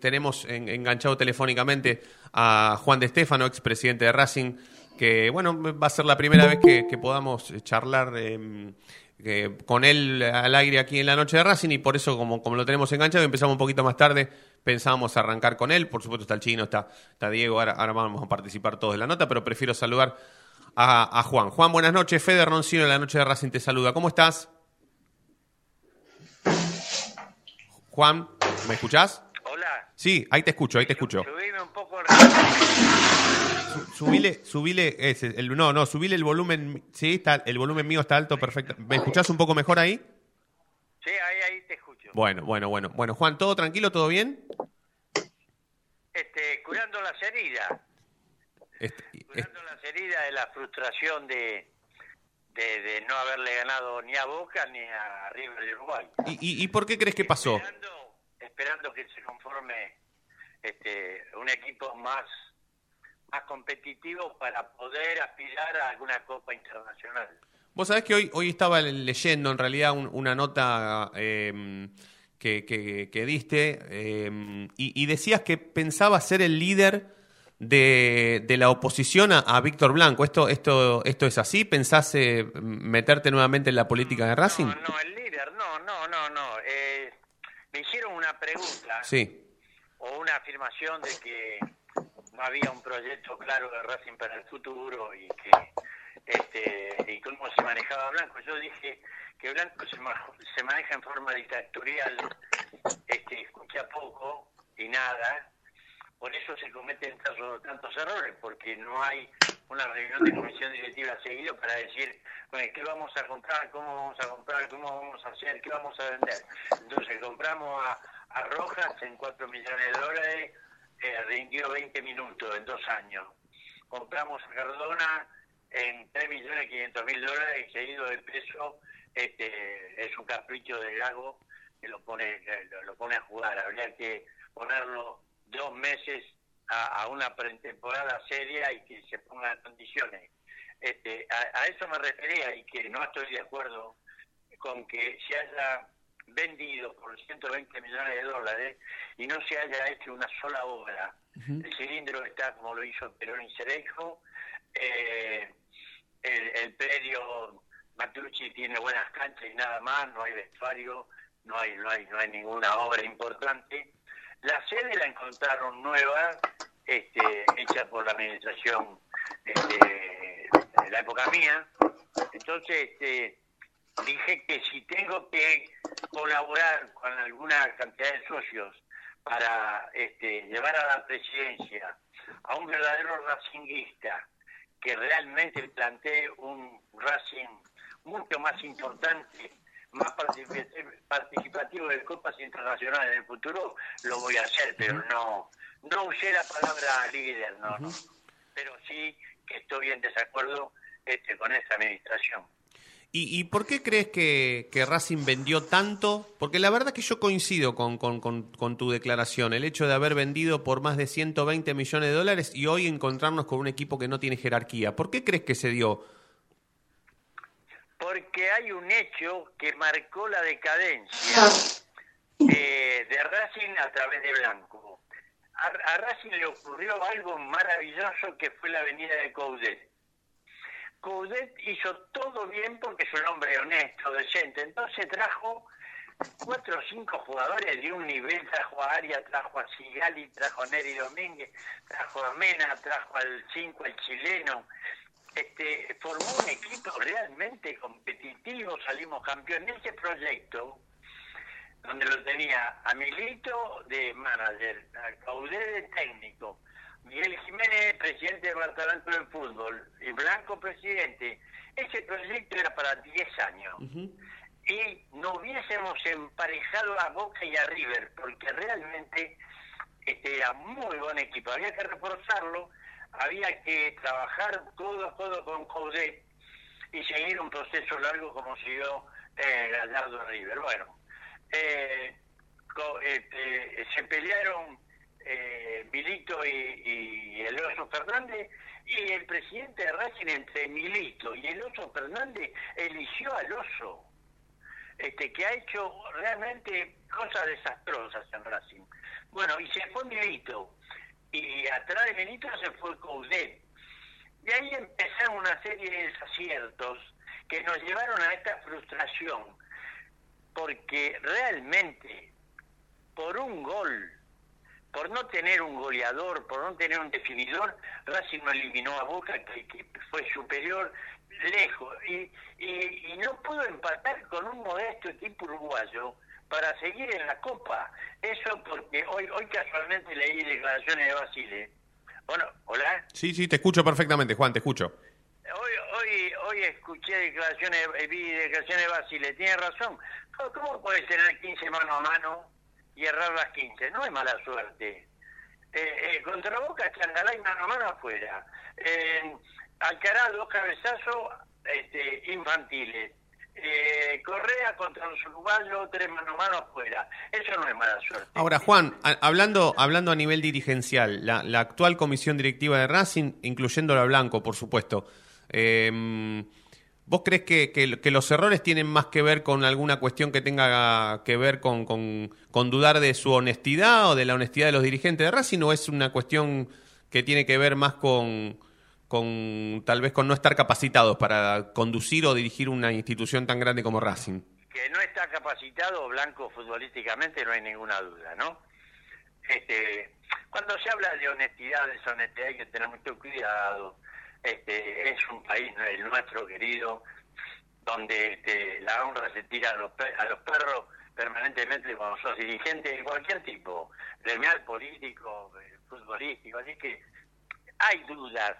tenemos enganchado telefónicamente a Juan de Stefano, expresidente de Racing, que bueno, va a ser la primera vez que, podamos charlar em, con él al aire aquí en la noche de Racing y por eso como, como lo tenemos enganchado empezamos un poquito más tarde, pensábamos arrancar con él, por supuesto está el chino, está, está Diego, ahora, vamos a participar todos de la nota, pero prefiero saludar a, Juan. Juan, buenas noches, Fede Roncino de la noche de Racing te saluda, ¿cómo estás? Juan, ¿me escuchás? Sí, ahí te escucho, ahí te escucho. Subime un poco subile, subile, ese, el, no, no, subile el volumen, sí, está, el volumen mío está alto, perfecto. ¿Me escuchás un poco mejor ahí? Sí, ahí, ahí te escucho. Bueno, bueno, bueno. Bueno, Juan, ¿todo tranquilo, todo bien? Este, curando las heridas. Este, curando las heridas de la frustración de, de, no haberle ganado ni a Boca ni a River de Uruguay. ¿Y, y, por qué crees que pasó? Esperando, esperando que se conforme este, un equipo más más competitivo para poder aspirar a alguna Copa Internacional. Vos sabés que hoy, hoy estaba leyendo en realidad una nota em, que, que, diste em, y, decías que pensaba ser el líder de, de la oposición a, Víctor Blanco. ¿Esto, esto, ¿Esto es así? ¿Pensás eh, meterte nuevamente en la política de Racing? No, no, el líder, no, no, no, no. Una pregunta. Sí. O una afirmación de que no había un proyecto claro de Racing para el futuro y que este y cómo se manejaba Blanco. Yo dije que Blanco se, maneja en forma dictatorial, este, escucha poco y nada, por eso se cometen tantos, errores, porque no hay una reunión de comisión directiva seguido para decir, bueno, ¿qué vamos a comprar? ¿Cómo vamos a comprar? ¿Cómo vamos a hacer? ¿Qué vamos a vender? Entonces compramos a, a Rojas en 4 millones de dólares, eh, rindió 20 minutos en dos años. Compramos a Cardona en 3.500.000 dólares y seguido de peso este, es un capricho de Gago que lo pone, lo, pone a jugar. Habría que ponerlo dos meses a, una pretemporada seria y que se ponga en condiciones. Este, a, a, eso me refería y que no estoy de acuerdo con que se haya vendido por 120 millones de dólares y no se haya hecho una sola obra. El cilindro está como lo hizo Perón y Cerejo, eh, el, el, predio Matucci tiene buenas canchas y nada más, no hay vestuario, no hay, no hay, no hay ninguna obra importante. La sede la encontraron nueva, este, hecha por la administración este, de la época mía. Entonces, este, dije que si tengo que colaborar con alguna cantidad de socios para este, llevar a la presidencia a un verdadero racinguista que realmente plantee un Racing mucho más importante, más participativo de Copas Internacionales en el futuro, lo voy a hacer, pero no no usé la palabra líder, no, no. Pero sí que estoy en desacuerdo este, con esta administración. ¿Y, por qué crees que, Racing vendió tanto? Porque la verdad que yo coincido con, con, tu declaración, el hecho de haber vendido por más de 120 millones de dólares y hoy encontrarnos con un equipo que no tiene jerarquía. ¿Por qué crees que se dio? Porque hay un hecho que marcó la decadencia eh, de Racing a través de Blanco. A, a, Racing le ocurrió algo maravilloso que fue la venida de Coudet Coudet hizo todo bien porque es un hombre honesto, decente. Entonces trajo cuatro o cinco jugadores de un nivel, trajo a Aria, trajo a Sigali, trajo a Neri Domínguez, trajo a Mena, trajo al 5, al chileno. Este, formó un equipo realmente competitivo, salimos campeones. Ese proyecto, donde lo tenía a Milito de manager, a Coudet de técnico, Miguel Jiménez, presidente de Barcelona del Fútbol, y Blanco, presidente. Ese proyecto era para 10 años. Y no hubiésemos emparejado a Boca y a River, porque realmente este, era muy buen equipo. Había que reforzarlo, había que trabajar codo a codo con Coudet y seguir un proceso largo como siguió eh, Gallardo River. Bueno, eh, este, se pelearon eh, Milito y, el Oso Fernández, y el presidente de Racing entre Milito y el Oso Fernández eligió al Oso, este, que ha hecho realmente cosas desastrosas en Racing. Bueno, y se fue Milito. Y atrás de Milito se fue Coudet. Y ahí empezaron una serie de desaciertos que nos llevaron a esta frustración. Porque realmente, por un gol, por no tener un goleador, por no tener un definidor, Racing no eliminó a Boca, que, que fue superior lejos. Y, y, y no pudo empatar con un modesto equipo uruguayo para seguir en la Copa. Eso porque hoy hoy casualmente leí declaraciones de Basile. Bueno, hola. Sí, sí, te escucho perfectamente, Juan, te escucho. Hoy hoy hoy escuché declaraciones, vi declaraciones de Basile. Tiene razón. ¿Cómo, cómo puedes tener 15 mano a mano y errar las 15? No es mala suerte. Eh, eh, contra Boca, Changalay mano a mano afuera. Eh, Alcaraz, dos cabezazos este, infantiles. Eh, Correa contra los uruguayos, tres mano mano afuera. Eso no es mala suerte. Ahora, Juan, hablando, hablando a nivel dirigencial, la, la actual comisión directiva de Racing, incluyendo a Blanco, por supuesto, eh, ¿vos crees que, los errores tienen más que ver con alguna cuestión que tenga que ver con dudar de su honestidad o de la honestidad de los dirigentes de Racing o es una cuestión que tiene que ver más con, con tal vez con no estar capacitados para conducir o dirigir una institución tan grande como Racing? que no está capacitado Blanco futbolísticamente no hay ninguna duda, ¿no? Este, cuando se habla de honestidad, deshonestidad hay que tener mucho cuidado. Este, es un país el nuestro querido donde este, la honra se tira a los, a los perros permanentemente cuando sos dirigente de cualquier tipo, gremial, político, eh, futbolístico, así que hay dudas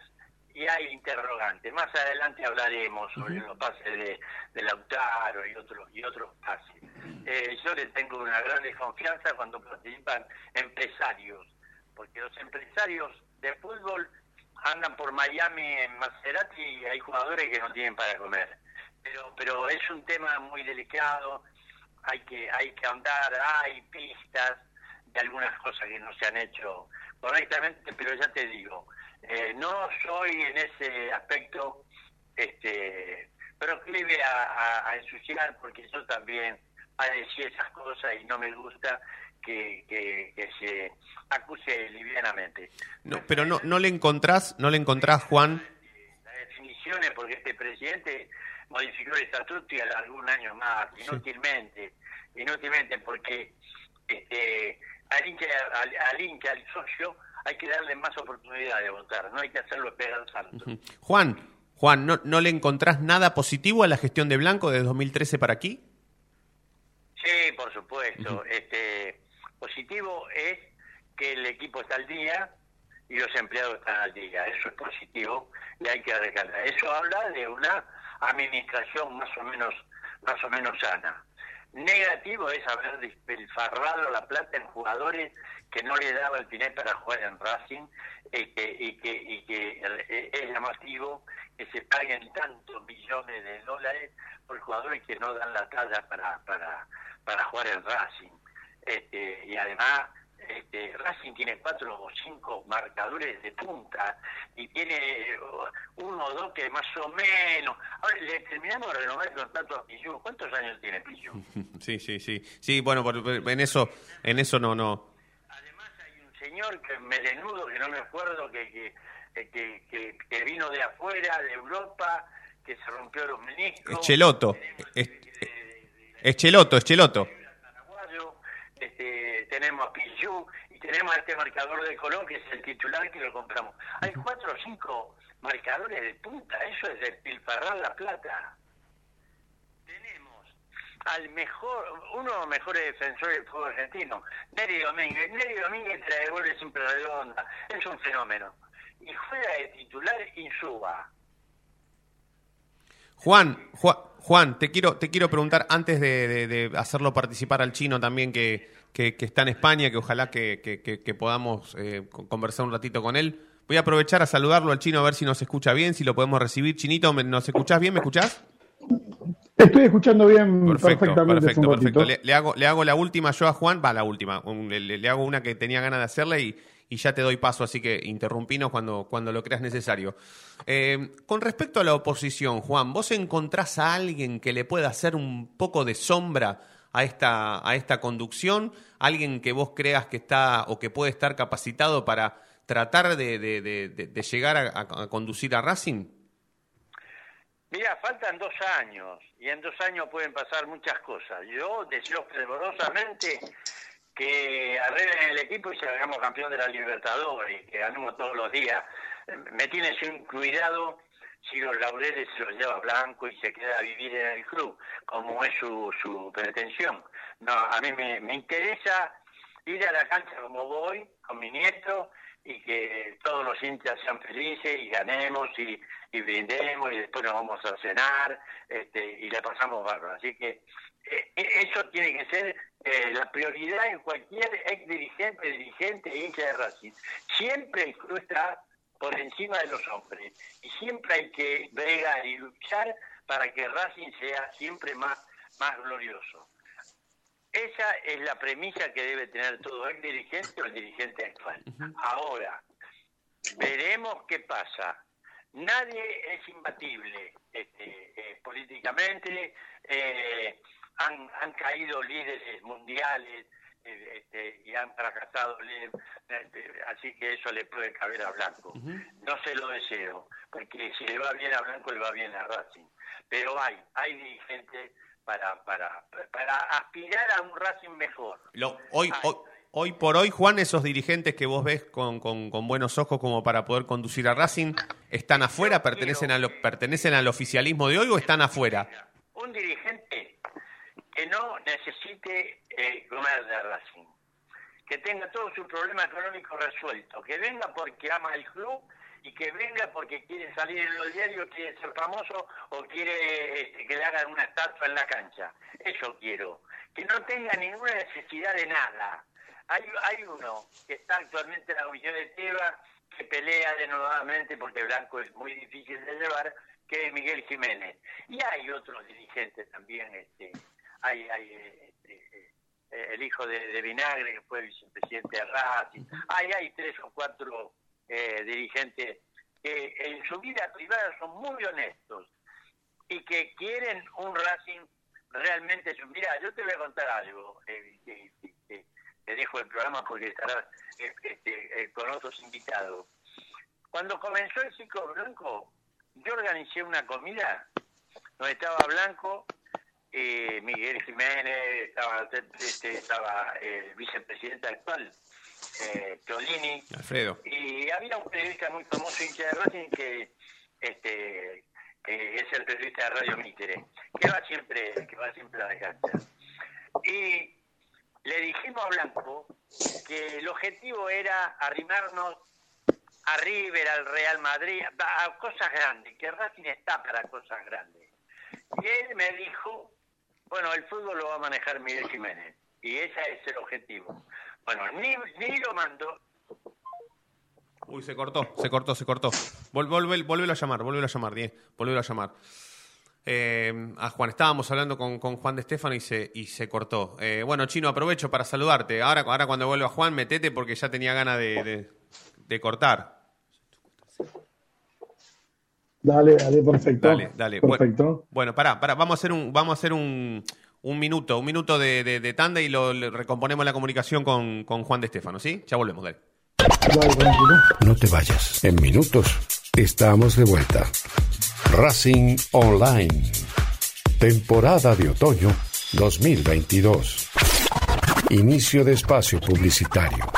y hay interrogantes. Más adelante hablaremos sobre los pases de, de Lautaro y otros y otros pases. Eh, yo le tengo una gran desconfianza cuando participan empresarios, porque los empresarios de fútbol andan por Miami en Maserati y hay jugadores que no tienen para comer. Pero pero es un tema muy delicado, hay que hay que andar, hay pistas de algunas cosas que no se han hecho correctamente, pero ya te digo, eh, no soy en ese aspecto este proclive a, a, ensuciar porque yo también padecí esas cosas y no me gusta que, que, que se acuse livianamente. No, pero no, no le encontrás, no le encontrás, Juan, Las definiciones, porque este presidente modificó el estatuto y algún año más, inútilmente, inútilmente, porque este, al, hincha, al, al hincha, al socio, hay que darle más oportunidad de votar, no hay que hacerlo esperar santo. Juan, Juan, ¿no, ¿no le encontrás nada positivo a la gestión de Blanco desde 2013 para aquí? Sí, por supuesto. Este positivo es que el equipo está al día y los empleados están al día. Eso es positivo y hay que recalcar. Eso habla de una administración más o menos más o menos sana. Negativo es haber despilfarrado la plata en jugadores que no le daba el Pinet para jugar en Racing y que, y que eh, es llamativo que se paguen tantos millones de dólares por jugadores que no dan la talla para, para, para jugar en Racing. Este, y además este, Racing tiene cuatro o cinco marcadores de punta y tiene uno o dos que más o menos. Ahora le terminamos de renovar el contrato a Pillú. ¿Cuántos años tiene Pillú? Sí, sí, sí. Sí, bueno, por- en eso, en eso no, no. Además hay un señor que melenudo, que no me acuerdo, que, que, que, que- que vino de afuera, de Europa, que se rompió los meniscos. Es Cheloto. Es Cheloto, es Cheloto. Este, tenemos a Pillú y tenemos a este marcador de Colón que es el titular que lo compramos. Hay cuatro o cinco marcadores de punta, eso es despilfarrar la plata. Tenemos al mejor, uno de los mejores defensores del fútbol argentino, Neri Domínguez. Neri Domínguez trae goles siempre redonda, es un fenómeno. Y juega de titular Insúa. Juan, Juan, Juan, te quiero, te quiero preguntar antes de, de- de hacerlo participar al chino también que, que- que está en España, que ojalá que, que- podamos eh, co- conversar un ratito con él. Voy a aprovechar a saludarlo al chino a ver si nos escucha bien, si lo podemos recibir. Chinito, ¿me- ¿nos escuchás bien? ¿Me escuchás? Estoy escuchando bien Perfecto, perfectamente. perfecto, perfecto. Le, le hago, le hago la última yo a Juan, va la última. un- le- le hago una que tenía ganas de hacerle y, y ya te doy paso, así que interrumpinos cuando, cuando lo creas necesario. Eh, con respecto a la oposición, Juan, ¿vos encontrás a alguien que le pueda hacer un poco de sombra a esta, a esta conducción? ¿Alguien que vos creas que está o que puede estar capacitado para tratar de, llegar a, a, conducir a Racing? Mira, faltan dos años y en dos años pueden pasar muchas cosas. Yo deseo fervorosamente que arreglen el equipo y se hagamos campeón de la Libertadores que ganemos todos los días. Me tiene sin cuidado si los laureles se los lleva Blanco y se queda a vivir en el club, como es su, su pretensión. No, a mí me, me interesa ir a la cancha como voy, con mi nieto, y que todos los hinchas sean felices y ganemos y, y brindemos y después nos vamos a cenar este, y le pasamos barro. Así que eso tiene que ser eh, la prioridad en cualquier ex dirigente, dirigente e hincha de Racing. Siempre el club está por encima de los hombres y siempre hay que bregar y luchar para que Racing sea siempre más, más glorioso. Esa es la premisa que debe tener todo el dirigente o el dirigente actual. Ahora, veremos qué pasa. Nadie es imbatible este, eh, políticamente. Eh, han, han caído líderes mundiales eh, este, y han fracasado, así que eso le puede caber a Blanco. No se lo deseo, porque si le va bien a Blanco, le va bien a Racing. Pero hay, hay dirigentes para, para, para aspirar a un Racing mejor. hoy, hoy, por hoy, Juan, esos dirigentes que vos ves con, con, buenos ojos como para poder conducir a Racing, ¿están afuera? ¿Pertenecen, a lo, ¿Pertenecen al oficialismo de hoy o están afuera? Un dirigente que no necesite eh, comer de Racing, que tenga todo su problema económico resuelto, que venga porque ama el club y que venga porque quiere salir en los diarios, quiere ser famoso o quiere este, que le hagan una estatua en la cancha. Eso quiero. Que no tenga ninguna necesidad de nada. Hay, hay uno que está actualmente en la comisión de Teba, que pelea denodadamente porque Blanco es muy difícil de llevar, que es Miguel Jiménez. Y hay otros dirigentes también, este, hay, hay este, eh, el hijo de, Vinagre, que fue vicepresidente de Racing, hay, hay tres o cuatro eh, dirigentes que en su vida privada son muy honestos y que quieren un Racing realmente. Mira, yo te voy a contar algo. Eh, te dejo el programa porque estarás este, eh, con otros invitados. Cuando comenzó el ciclo blanco, yo organicé una comida donde estaba Blanco, Miguel Jiménez, estaba, este, estaba el vicepresidente actual, eh, Alfredo. Y había un periodista muy famoso, hincha de Racing, que este es el periodista de Radio Mitre, que va siempre, que va siempre a la cancha. Y le dijimos a Blanco que el objetivo era arrimarnos a River, al Real Madrid, a cosas grandes, que Racing está para cosas grandes. Y él me dijo, bueno, el fútbol lo va a manejar Miguel Jiménez, y ese es el objetivo. Bueno, ni, ni lo mandó. Uy, se cortó, se cortó, se cortó. Vuelve, a llamar, vuelve a llamar, Diez. Vuelve a llamar. Eh, a Juan, estábamos hablando con, Juan de Estefano y se, y se cortó. Eh, bueno, Chino, aprovecho para saludarte. Ahora, ahora cuando vuelva Juan, metete porque ya tenía ganas de, de, cortar. Dale, dale, perfecto. Dale, dale. Perfecto. Bueno, pará, pará, vamos a hacer un, vamos a hacer un, un minuto, un minuto de, de, tanda y lo recomponemos la comunicación con, con, Juan de Estefano, ¿sí? Ya volvemos, dale. No te vayas. En minutos estamos de vuelta. Racing Online. Temporada de otoño 2022. Inicio de espacio publicitario.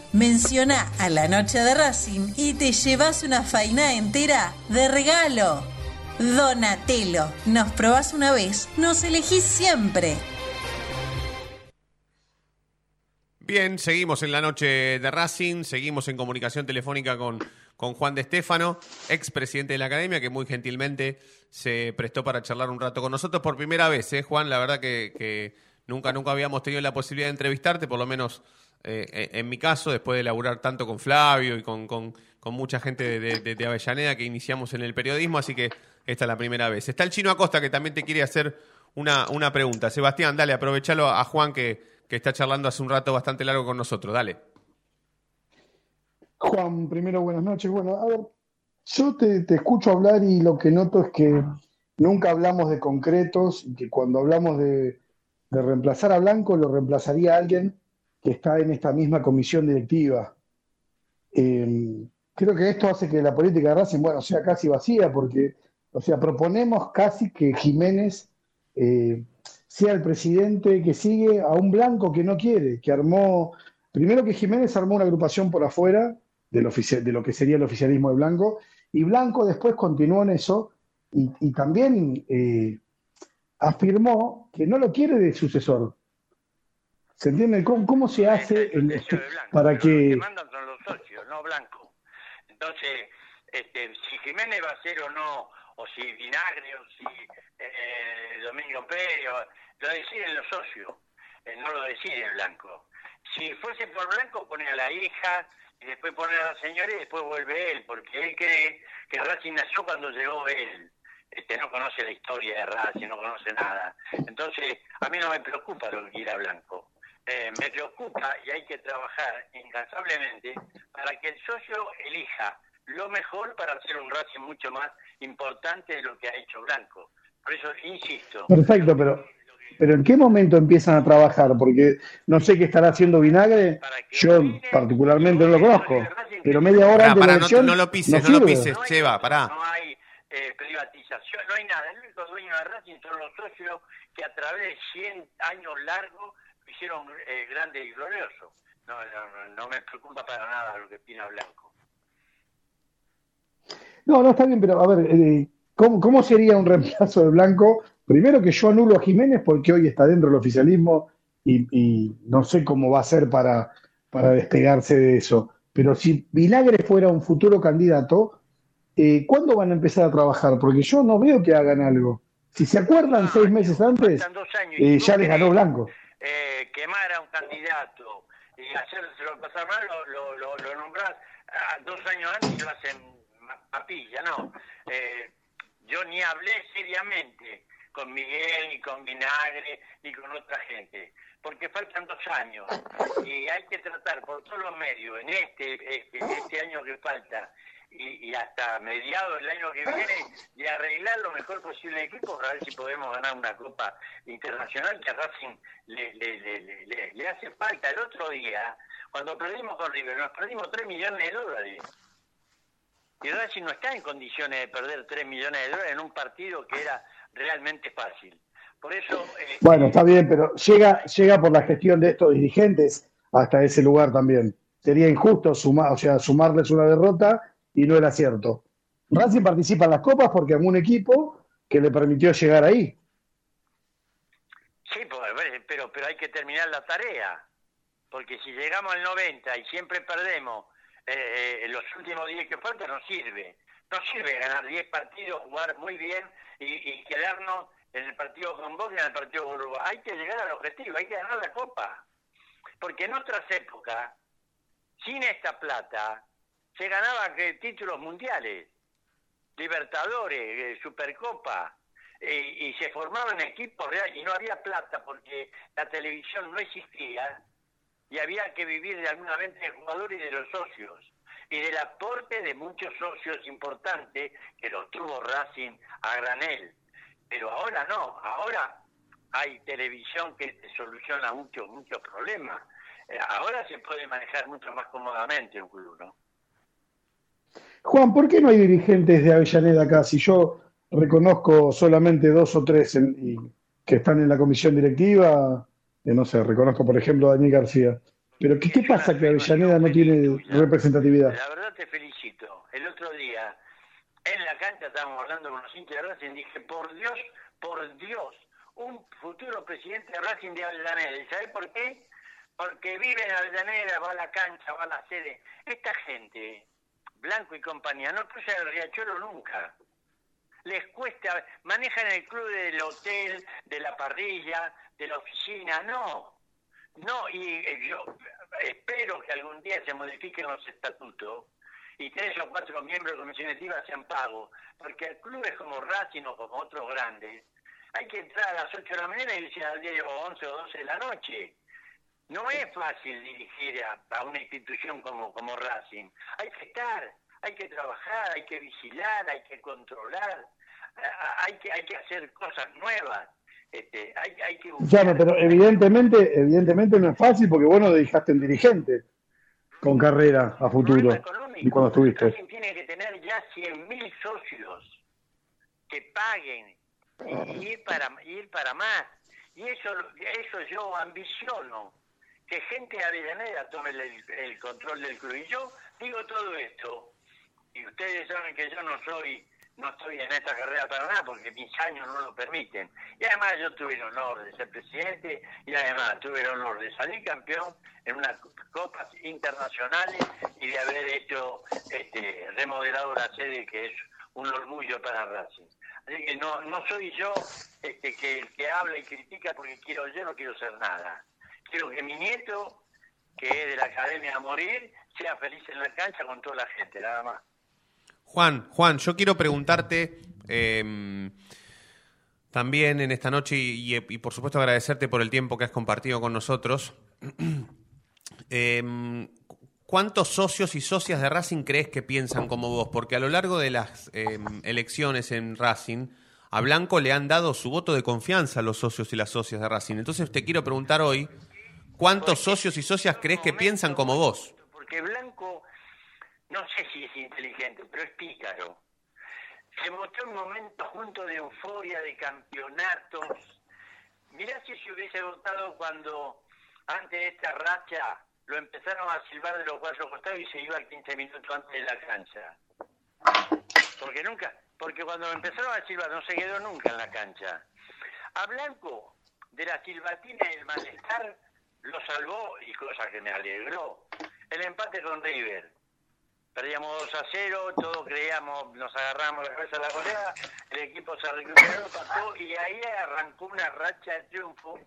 menciona a la noche de Racing y te llevas una faina entera de regalo. Donatello, nos probás una vez, nos elegís siempre. Bien, seguimos en la noche de Racing, seguimos en comunicación telefónica con, con Juan de Estéfano, expresidente de la academia, que muy gentilmente se prestó para charlar un rato con nosotros por primera vez, ¿eh, Juan? La verdad que, que nunca, nunca habíamos tenido la posibilidad de entrevistarte, por lo menos eh, en mi caso, después de laburar tanto con Flavio y con, mucha gente de, Avellaneda que iniciamos en el periodismo, así que esta es la primera vez. Está el chino Acosta que también te quiere hacer una, pregunta. Sebastián, dale, aprovechalo a Juan que, está charlando hace un rato bastante largo con nosotros. Dale. Juan, primero buenas noches. Bueno, a yo te, escucho hablar y lo que noto es que nunca hablamos de concretos y que cuando hablamos de, reemplazar a Blanco lo reemplazaría alguien que está en esta misma comisión directiva. Eh, creo que esto hace que la política de Racing, bueno, sea casi vacía, porque, o sea, proponemos casi que Jiménez eh, sea el presidente que sigue a un blanco que no quiere, que armó, primero que Jiménez armó una agrupación por afuera del de lo que sería el oficialismo de Blanco, y Blanco después continuó en eso y, también eh, afirmó que no lo quiere de sucesor, ¿Se entiende? ¿Cómo, se hace para que... Los que mandan son los socios, no Blanco. Entonces, este, si Jiménez va a ser o no, o si Vinagre, o si eh, Domingo Pérez, lo deciden los socios, eh, no lo decide Blanco. Si fuese por Blanco, pone a la hija, y después pone a la señora y después vuelve él, porque él cree que Racing nació cuando llegó él. Este, no conoce la historia de Racing, no conoce nada. Entonces, a mí no me preocupa lo que quiera Blanco. Eh, me preocupa y hay que trabajar incansablemente para que el socio elija lo mejor para hacer un Racing mucho más importante de lo que ha hecho Blanco. Por eso insisto. Perfecto, pero pero ¿en qué momento empiezan a trabajar? Porque no sé qué estará haciendo Vinagre, yo particularmente no lo conozco, pero media hora antes de la elección no, lo pises, no, lo pises, Cheva, pará. No hay eh, privatización, no hay nada. El único dueño de Racing son los socios que a través de 100 años largos hicieron eh, grande y glorioso. No, no, me preocupa para nada lo que opina Blanco. No, no está bien, pero a ver, eh, ¿cómo, ¿cómo, sería un reemplazo de Blanco? Primero que yo anulo a Jiménez porque hoy está dentro del oficialismo y, no sé cómo va a ser para, para despegarse de eso. Pero si Vinagre fuera un futuro candidato, eh, ¿cuándo van a empezar a trabajar? Porque yo no veo que hagan algo. Si se acuerdan seis meses antes, eh, ya les ganó Blanco quemar a un candidato y hacérselo pasar mal, lo, lo, lo, nombras dos años antes y lo hacen papilla, no. Eh, yo ni hablé seriamente con Miguel, ni con Vinagre, ni con otra gente, porque faltan dos años y hay que tratar por todos los medios en este, este, este año que falta y, hasta mediados del año que viene de arreglar lo mejor posible el equipo para ver si podemos ganar una Copa Internacional que a Racing le, le, le, hace falta. El otro día, cuando perdimos con River, nos perdimos 3 millones de dólares. Y Racing no está en condiciones de perder 3 millones de dólares en un partido que era realmente fácil. Por eso... Eh, bueno, está bien, pero llega, llega por la gestión de estos dirigentes hasta ese lugar también. Sería injusto sumar, o sea, sumarles una derrota y no era cierto. Racing participa en las copas porque un equipo que le permitió llegar ahí. Sí, pues, pero, pero hay que terminar la tarea, porque si llegamos al 90 y siempre perdemos eh, eh los últimos 10 que faltan, no sirve. No sirve ganar 10 partidos, jugar muy bien y, quedarnos en el partido con vos y en el partido con Uruguay. Hay que llegar al objetivo, hay que ganar la copa. Porque en otras épocas, sin esta plata, se ganaban títulos mundiales, Libertadores, eh, Supercopa, y se formaban equipos reales y no había plata porque la televisión no existía. y había que vivir de alguna venta del jugador y de los socios y del aporte de muchos socios importantes que los tuvo Racing a granel. Pero ahora no, ahora hay televisión que soluciona muchos muchos problemas. Eh, ahora se puede manejar mucho más cómodamente un club, ¿no? Juan, ¿por qué no hay dirigentes de Avellaneda acá? Si yo reconozco solamente dos o tres y, que están en la comisión directiva, eh, no sé, reconozco por ejemplo a Daniel García. Pero ¿qué, qué pasa que Avellaneda no tiene representatividad? La verdad te felicito. El otro día en la cancha estábamos hablando con los hinchas de Racing, dije, por Dios, por Dios, un futuro presidente de Racing de Avellaneda. ¿Y por qué? Porque vive en Avellaneda, va a la cancha, va a la sede. Esta gente, Blanco y compañía, no cruza el riachuelo nunca. Les cuesta, manejan el club del hotel, de la parrilla, de la oficina, no. No, y eh, yo espero que algún día se modifiquen los estatutos y tres o cuatro miembros de comisión directiva sean pagos, porque el club es como Racing como otros grandes. Hay que entrar a las 8 de la mañana y irse al día o 11 o 12 de la noche. No es fácil dirigir a, una institución como, como Racing. Hay que estar, hay que trabajar, hay que vigilar, hay que controlar, hay que, hay que hacer cosas nuevas. Este, hay, hay que ya no, pero evidentemente, evidentemente no es fácil porque vos no dejaste en dirigente con carrera a futuro. Y cuando estuviste. Racing tiene que tener ya 100.000 socios que paguen y ir para, ir para más. Y eso, eso yo ambiciono que gente de Avellaneda tome el, control del club. Y yo digo todo esto, y ustedes saben que yo no soy no estoy en esta carrera para nada porque mis años no lo permiten. Y además yo tuve el honor de ser presidente y además tuve el honor de salir campeón en unas copas internacionales y de haber hecho este, remodelado la sede que es un orgullo para Racing. Así que no, no soy yo este, que que habla y critica porque quiero yo no quiero ser nada quiero que mi nieto, que es de la academia a morir, sea feliz en la cancha con toda la gente, nada más. Juan, Juan, yo quiero preguntarte em, también en esta noche y, por supuesto agradecerte por el tiempo que has compartido con nosotros. Em, ¿Cuántos socios y socias de Racing crees que piensan como vos? Porque a lo largo de las em, elecciones en Racing, a Blanco le han dado su voto de confianza a los socios y las socias de Racing. Entonces te quiero preguntar hoy, ¿Cuántos socios y socias crees que piensan como vos? Porque Blanco, no sé si es inteligente, pero es pícaro. Se votó un momento junto de euforia, de campeonatos. Mirá si se hubiese votado cuando, antes de esta racha, lo empezaron a silbar de los cuatro costados y se iba 15 minutos antes de la cancha. Porque nunca, porque cuando empezaron a silbar no se quedó nunca en la cancha. A Blanco, de la silbatina y el malestar, lo salvó y cosa que me alegró. El empate con River. Perdíamos 2 a 0, todos creíamos, nos agarramos la cabeza a la goleada, el equipo se recuperó, pasó y ahí arrancó una racha de triunfo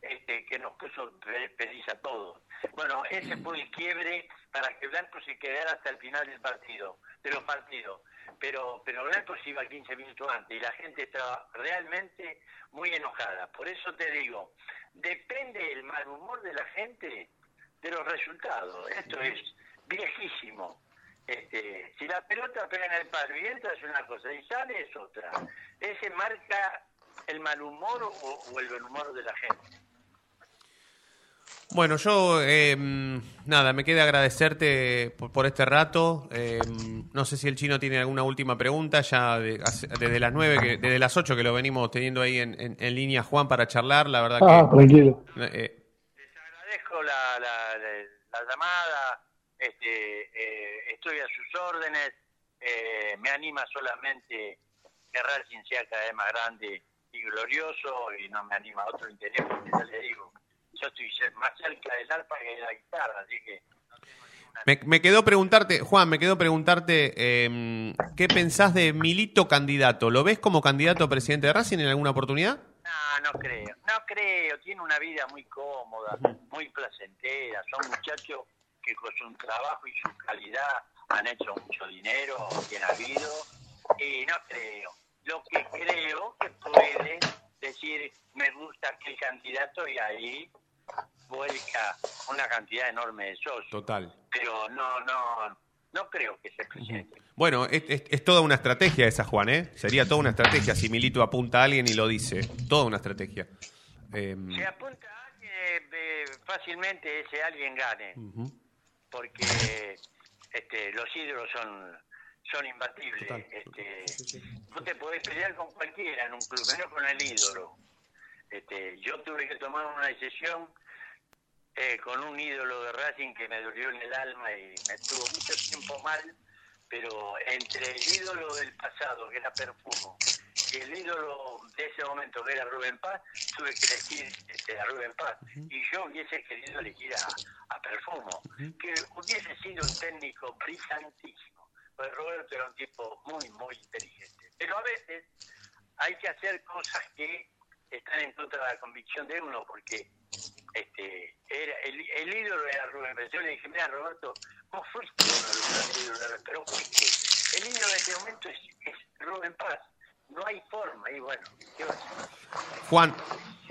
este, que nos puso feliz a todos. Bueno, ese fue el quiebre para que Blanco se quedara hasta el final del partido, de los partidos. Pero, pero Blanco se iba 15 minutos antes y la gente estaba realmente muy enojada. Por eso te digo, depende el mal humor de la gente de los resultados. Esto es viejísimo. Este, si la pelota pega en el palo y entra es una cosa y sale es otra. Ese marca el mal humor o, el buen humor de la gente. Bueno, yo eh, nada, me queda agradecerte por, este rato. Eh, no sé si el chino tiene alguna última pregunta, ya desde las nueve, que, desde las ocho que lo venimos teniendo ahí en, línea, Juan, para charlar. La verdad ah, que. tranquilo. Eh, Les agradezco la, la, llamada, este, estoy a sus órdenes. me anima solamente que Racing sea cada vez más grande y glorioso y no me anima a otro interés, porque ya le digo yo estoy más cerca del arpa que de la guitarra, así que... Me, me, quedó preguntarte, Juan, me quedó preguntarte eh, qué pensás de Milito candidato. ¿Lo ves como candidato a presidente de Racing en alguna oportunidad? No, no creo, no creo. Tiene una vida muy cómoda, muy placentera. Son muchachos que con su trabajo y su calidad han hecho mucho dinero, bien habido. Y no creo. Lo que creo que puede decir, me gusta aquel candidato y ahí vuelca una cantidad enorme de socios. Total. Pero no, no, no creo que se presente. Bueno, es, es- es toda una estrategia esa, Juan, ¿eh? Sería toda una estrategia si Milito apunta a alguien y lo dice. Toda una estrategia. Em, Se apunta a que eh, fácilmente ese alguien gane, porque este, los ídolos son son imbatibles. Total. Este, No te podés pelear con cualquiera en un club, menos con el ídolo. Este, yo tuve que tomar una decisión eh, con un ídolo de Racing que me dolió en el alma y me estuvo mucho tiempo mal, pero entre el ídolo del pasado, que era Perfumo, y el ídolo de ese momento, que era Rubén Paz, tuve que elegir este, a Rubén Paz. Y yo hubiese querido elegir a, a Perfumo, que hubiese sido un técnico brillantísimo. Pues Roberto era un tipo muy, muy inteligente. Pero a veces hay que hacer cosas que están en contra de la convicción de uno, porque este era el, el ídolo era Rubén Pérez. Yo le dije, mira Roberto, vos fuiste uno de los ídolos, pero fuiste. El ídolo de este momento es, es Rubén Paz. No hay forma, y bueno, ¿qué va a hacer? Juan,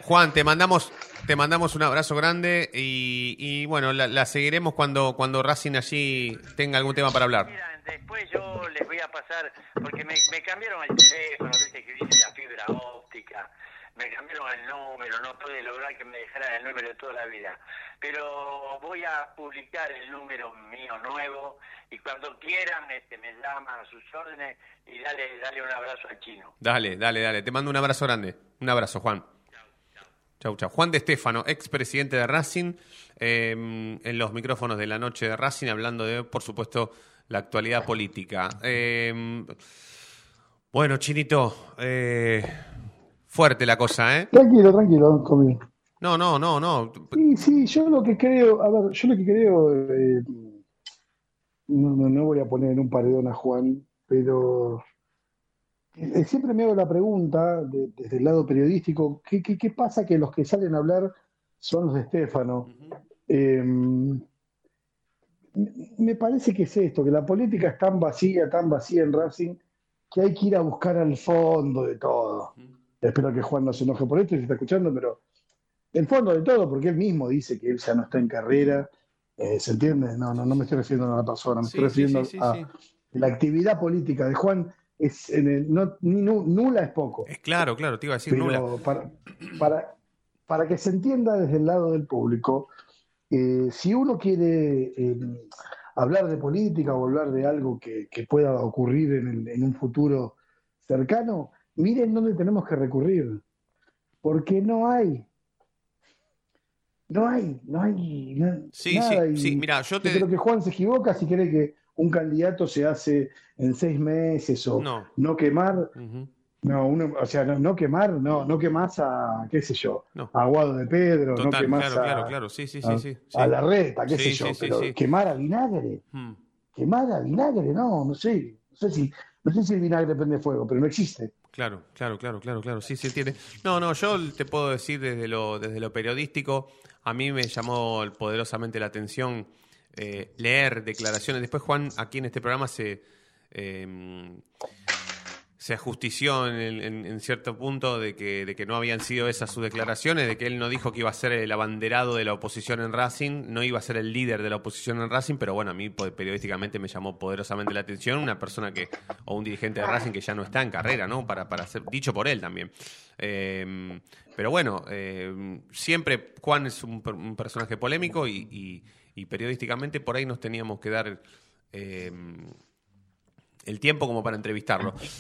Juan, te mandamos, te mandamos un abrazo grande y, y, bueno, la, la seguiremos cuando, cuando Racing allí tenga algún tema para hablar. Mira, después yo les voy a pasar, porque me, me cambiaron el teléfono, viste que dice la fibra el número, no pude lograr que me dejaran el número de toda la vida. Pero voy a publicar el número mío nuevo y cuando quieran este, me llaman a sus órdenes y dale, dale un abrazo al chino. Dale, dale, dale. Te mando un abrazo grande. Un abrazo, Juan. Chau, chau. Juan de Estefano, expresidente de Racing, eh, en los micrófonos de la noche de Racing, hablando de, por supuesto, la actualidad política. Eh, bueno, Chinito, eh, fuerte la cosa, ¿eh? Tranquilo, tranquilo, conmigo. No, no, no, no. Sí, sí, yo lo que creo, a ver, yo lo que creo, eh, no, no, no voy a poner en un paredón a Juan, pero eh, siempre me hago la pregunta de- desde el lado periodístico, ¿qué, qué, qué pasa que los que salen a hablar son los de Estefano? Eh, me parece que es esto, que la política es tan vacía, tan vacía en Racing, que hay que ir a buscar al fondo de todo. Espero que Juan no se enoje por esto y se está escuchando, pero el fondo de todo, porque él mismo dice que él ya no está en carrera, eh, ¿se entiende? No, no, no me estoy refiriendo a una persona, me Sí, estoy refiriendo sí, sí, a la actividad política de Juan. Es en el- no, nula es poco, Es claro, claro, te iba a decir pero nula. para, para, para que se entienda desde el lado del público, eh, si uno quiere eh, hablar de política o hablar de algo que, que pueda ocurrir en, el- en un futuro cercano, miren dónde tenemos que recurrir, porque no hay. No hay, no hay na- Sí, nada. sí, sí, mira, yo te... creo que Juan se equivoca si cree que un candidato se hace en seis meses o No. no quemar. No, uno, o sea, no, no quemar, no, no quemás a, qué sé yo, No. a Aguado de Pedro, no quemás claro, a, claro, claro, sí, sí, a, sí, a la reta, qué sé yo, pero quemar a vinagre, Mm. quemar a vinagre, no, no sé, no sé si, no sé si el vinagre prende fuego, pero no existe. Claro, claro, claro, claro, claro, sí se entiende. No, no, yo te puedo decir desde lo, desde lo periodístico, a mí me llamó poderosamente la atención eh, leer declaraciones. Después Juan aquí en este programa se, eh, se ajustició en, en- en cierto punto de que, de que no habían sido esas sus declaraciones, de que él no dijo que iba a ser el abanderado de la oposición en Racing, no iba a ser el líder de la oposición en Racing, pero bueno, a mí periodísticamente me llamó poderosamente la atención una persona que, o un dirigente de Racing que ya no está en carrera, ¿no? Para, para ser, dicho por él también. Eh, pero bueno, eh, siempre Juan es un, un personaje polémico y, y- y periodísticamente por ahí nos teníamos que dar... eh, el tiempo como para entrevistarlo.